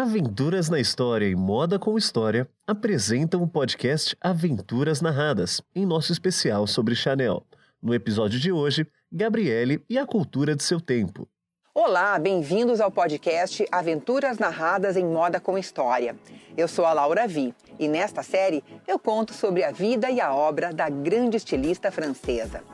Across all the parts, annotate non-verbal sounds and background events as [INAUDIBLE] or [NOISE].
Aventuras na História e Moda com História apresentam o podcast Aventuras Narradas, em nosso especial sobre Chanel. No episódio de hoje, Gabriele e a cultura de seu tempo. Olá, bem-vindos ao podcast Aventuras Narradas em Moda com História. Eu sou a Laura Vi e nesta série eu conto sobre a vida e a obra da grande estilista francesa.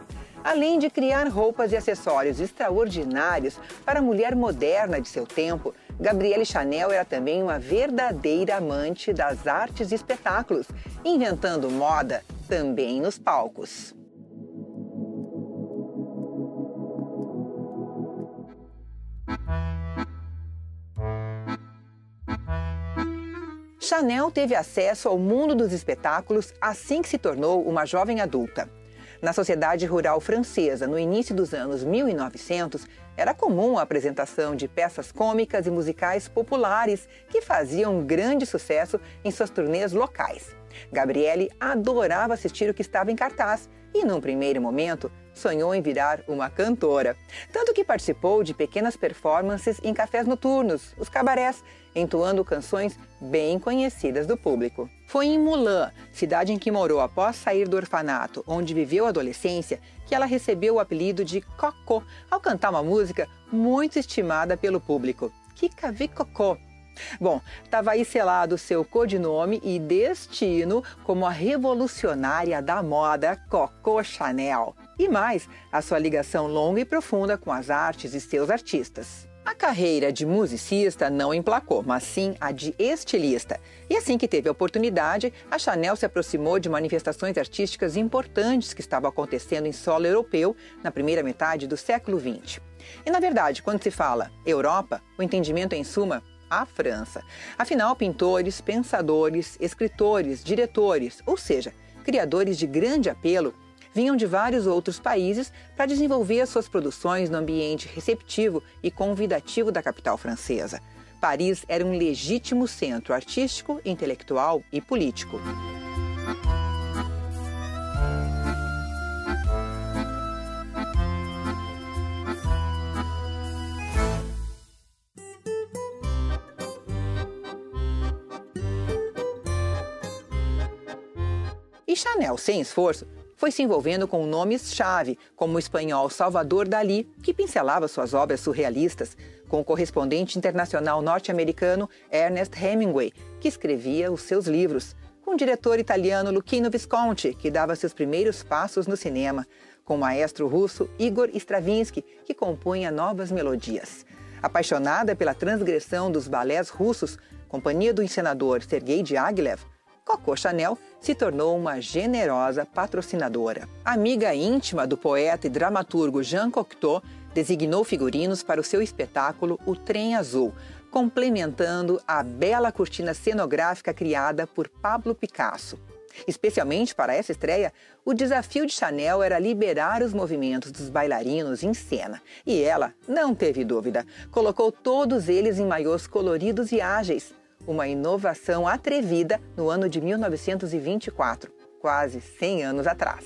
Além de criar roupas e acessórios extraordinários para a mulher moderna de seu tempo, Gabrielle Chanel era também uma verdadeira amante das artes e espetáculos, inventando moda também nos palcos. Chanel teve acesso ao mundo dos espetáculos assim que se tornou uma jovem adulta. Na sociedade rural francesa, no início dos anos 1900, era comum a apresentação de peças cômicas e musicais populares que faziam grande sucesso em suas turnês locais. Gabriele adorava assistir o que estava em cartaz e, num primeiro momento, sonhou em virar uma cantora. Tanto que participou de pequenas performances em cafés noturnos, os cabarés, entoando canções bem conhecidas do público. Foi em Mulan, cidade em que morou após sair do orfanato, onde viveu a adolescência, que ela recebeu o apelido de Cocô ao cantar uma música muito estimada pelo público, Kika Vi Cocô, Bom, estava aí selado seu codinome e destino como a revolucionária da moda Coco Chanel. E mais, a sua ligação longa e profunda com as artes e seus artistas. A carreira de musicista não emplacou, mas sim a de estilista. E assim que teve a oportunidade, a Chanel se aproximou de manifestações artísticas importantes que estavam acontecendo em solo europeu na primeira metade do século XX. E na verdade, quando se fala Europa, o entendimento é, em suma, a França. Afinal, pintores, pensadores, escritores, diretores, ou seja, criadores de grande apelo, vinham de vários outros países para desenvolver suas produções no ambiente receptivo e convidativo da capital francesa. Paris era um legítimo centro artístico, intelectual e político. E Chanel, sem esforço, foi se envolvendo com nomes-chave, como o espanhol Salvador Dalí, que pincelava suas obras surrealistas, com o correspondente internacional norte-americano Ernest Hemingway, que escrevia os seus livros, com o diretor italiano Luchino Visconti, que dava seus primeiros passos no cinema, com o maestro russo Igor Stravinsky, que compunha novas melodias. Apaixonada pela transgressão dos balés russos, companhia do encenador Sergei Diaghilev, Coco Chanel se tornou uma generosa patrocinadora. Amiga íntima do poeta e dramaturgo Jean Cocteau, designou figurinos para o seu espetáculo O Trem Azul, complementando a bela cortina cenográfica criada por Pablo Picasso. Especialmente para essa estreia, o desafio de Chanel era liberar os movimentos dos bailarinos em cena. E ela, não teve dúvida, colocou todos eles em maiôs coloridos e ágeis, uma inovação atrevida no ano de 1924, quase 100 anos atrás.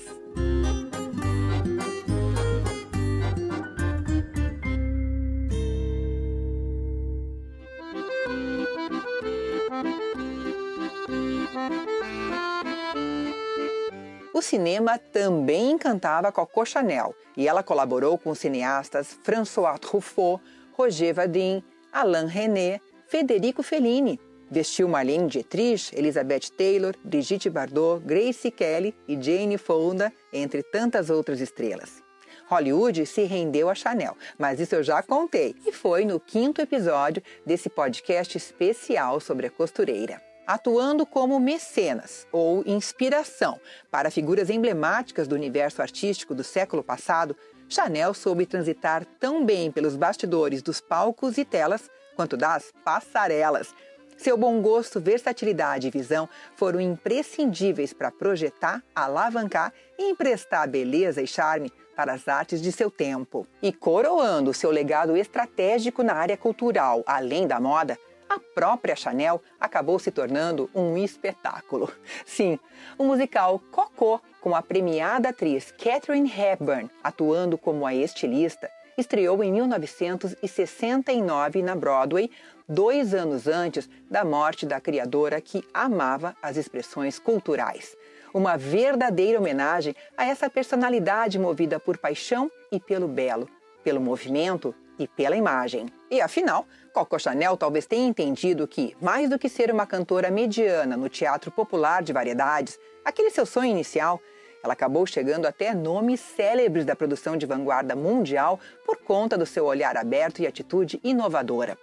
O cinema também encantava Coco Chanel e ela colaborou com os cineastas François Truffaut, Roger Vadim, Alain René, Federico Fellini, Vestiu Marlene Dietrich, Elizabeth Taylor, Brigitte Bardot, Grace Kelly e Jane Fonda, entre tantas outras estrelas. Hollywood se rendeu a Chanel, mas isso eu já contei e foi no quinto episódio desse podcast especial sobre a costureira. Atuando como mecenas ou inspiração para figuras emblemáticas do universo artístico do século passado, Chanel soube transitar tão bem pelos bastidores dos palcos e telas quanto das passarelas, seu bom gosto, versatilidade e visão foram imprescindíveis para projetar, alavancar e emprestar beleza e charme para as artes de seu tempo. E coroando seu legado estratégico na área cultural, além da moda, a própria Chanel acabou se tornando um espetáculo. [LAUGHS] Sim, o musical Cocô, com a premiada atriz Catherine Hepburn atuando como a estilista, estreou em 1969 na Broadway dois anos antes da morte da criadora que amava as expressões culturais. Uma verdadeira homenagem a essa personalidade movida por paixão e pelo belo, pelo movimento e pela imagem. E afinal, Coco Chanel talvez tenha entendido que, mais do que ser uma cantora mediana no teatro popular de variedades, aquele seu sonho inicial, ela acabou chegando até nomes célebres da produção de vanguarda mundial por conta do seu olhar aberto e atitude inovadora.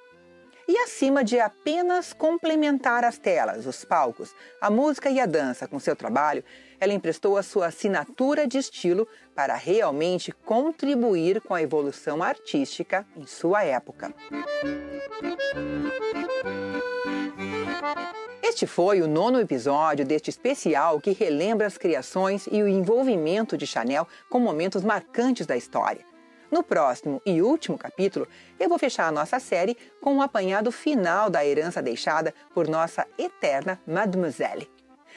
E acima de apenas complementar as telas, os palcos, a música e a dança com seu trabalho, ela emprestou a sua assinatura de estilo para realmente contribuir com a evolução artística em sua época. Este foi o nono episódio deste especial que relembra as criações e o envolvimento de Chanel com momentos marcantes da história. No próximo e último capítulo, eu vou fechar a nossa série com um apanhado final da herança deixada por nossa eterna Mademoiselle.